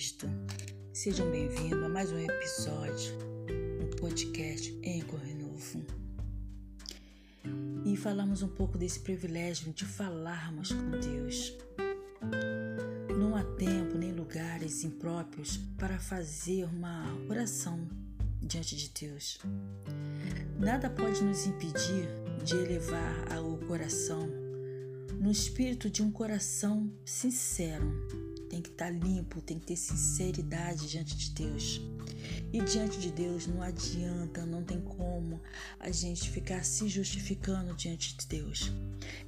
Cristo. Sejam bem-vindos a mais um episódio do podcast Enco. E falamos um pouco desse privilégio de falarmos com Deus. Não há tempo nem lugares impróprios para fazer uma oração diante de Deus. Nada pode nos impedir de elevar o coração no espírito de um coração sincero tem que estar tá limpo, tem que ter sinceridade diante de Deus. E diante de Deus não adianta, não tem como a gente ficar se justificando diante de Deus.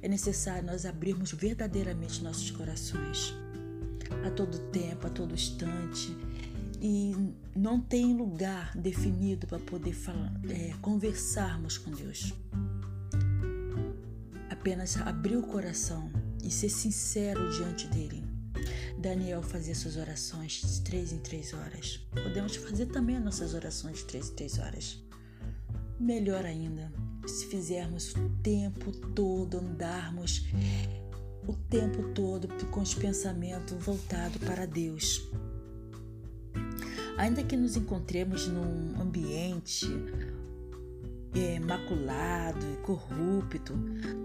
É necessário nós abrirmos verdadeiramente nossos corações a todo tempo, a todo instante. E não tem lugar definido para poder falar, é, conversarmos com Deus. Apenas abrir o coração e ser sincero diante dele Daniel fazia suas orações de três em três horas. Podemos fazer também as nossas orações de três em três horas. Melhor ainda, se fizermos o tempo todo, andarmos o tempo todo com os pensamentos voltados para Deus. Ainda que nos encontremos num ambiente é, maculado e corrupto,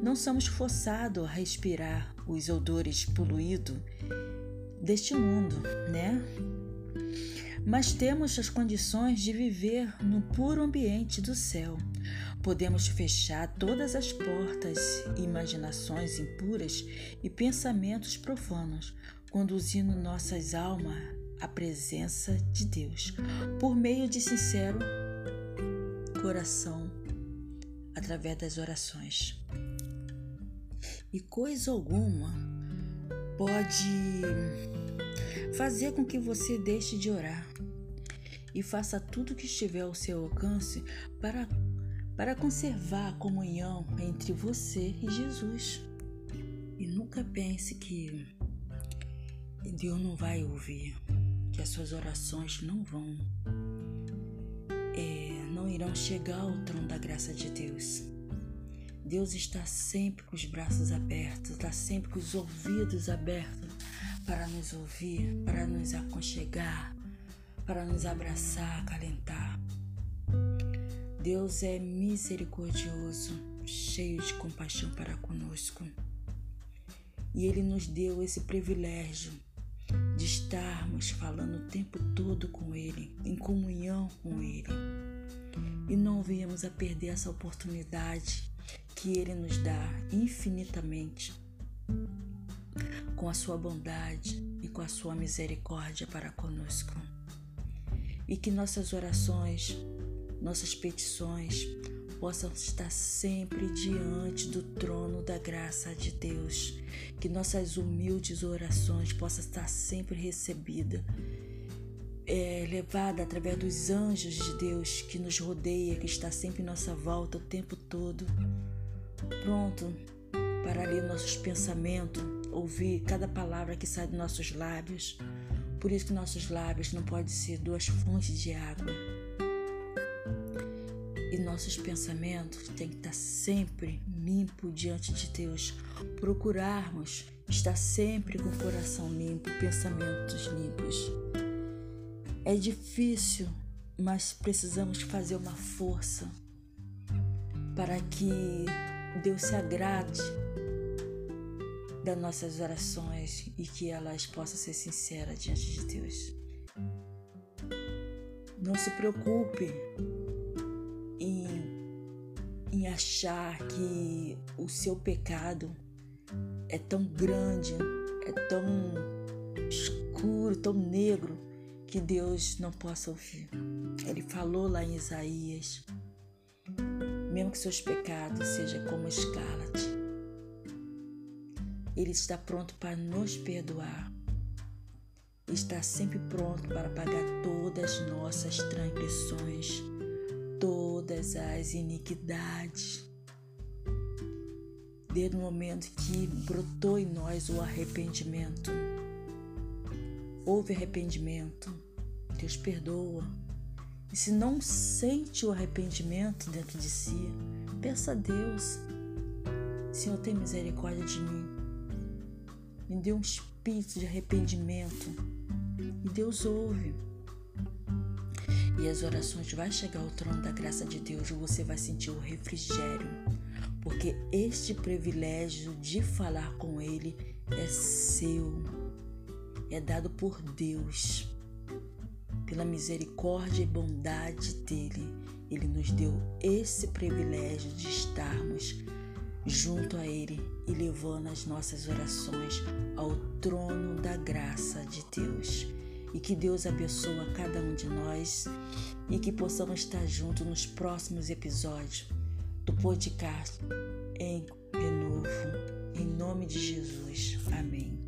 não somos forçados a respirar os odores poluídos deste mundo, né? Mas temos as condições de viver no puro ambiente do céu. Podemos fechar todas as portas, imaginações impuras e pensamentos profanos, conduzindo nossas almas à presença de Deus, por meio de sincero coração, através das orações. E coisa alguma pode fazer com que você deixe de orar e faça tudo o que estiver ao seu alcance para, para conservar a comunhão entre você e Jesus. E nunca pense que Deus não vai ouvir, que as suas orações não vão, é, não irão chegar ao trono da graça de Deus. Deus está sempre com os braços abertos, está sempre com os ouvidos abertos para nos ouvir, para nos aconchegar, para nos abraçar, acalentar. Deus é misericordioso, cheio de compaixão para conosco. E Ele nos deu esse privilégio de estarmos falando o tempo todo com Ele, em comunhão com Ele. E não viemos a perder essa oportunidade que Ele nos dá infinitamente, com a sua bondade e com a sua misericórdia para conosco. E que nossas orações, nossas petições possam estar sempre diante do trono da graça de Deus, que nossas humildes orações possam estar sempre recebidas, é, levada através dos anjos de Deus que nos rodeia, que está sempre em nossa volta o tempo todo pronto para ler nossos pensamentos, ouvir cada palavra que sai dos nossos lábios. Por isso que nossos lábios não podem ser duas fontes de água. E nossos pensamentos têm que estar sempre limpo diante de Deus. Procurarmos estar sempre com o coração limpo, pensamentos limpos. É difícil, mas precisamos fazer uma força para que Deus se agrade das nossas orações e que elas possam ser sinceras diante de Deus. Não se preocupe em, em achar que o seu pecado é tão grande, é tão escuro, tão negro que Deus não possa ouvir. Ele falou lá em Isaías mesmo que seus pecados sejam como escarlate. Ele está pronto para nos perdoar. Está sempre pronto para pagar todas as nossas transgressões, todas as iniquidades. Desde o momento que brotou em nós o arrependimento. Houve arrependimento, Deus perdoa e se não sente o arrependimento dentro de si, peça a Deus: Senhor, tem misericórdia de mim. Me dê um espírito de arrependimento E Deus ouve. E as orações vai chegar ao trono da graça de Deus e você vai sentir o refrigério. Porque este privilégio de falar com Ele é seu, é dado por Deus. Pela misericórdia e bondade dele, ele nos deu esse privilégio de estarmos junto a Ele e levando as nossas orações ao trono da graça de Deus. E que Deus abençoe a cada um de nós e que possamos estar juntos nos próximos episódios do podcast em renovo. Em nome de Jesus. Amém.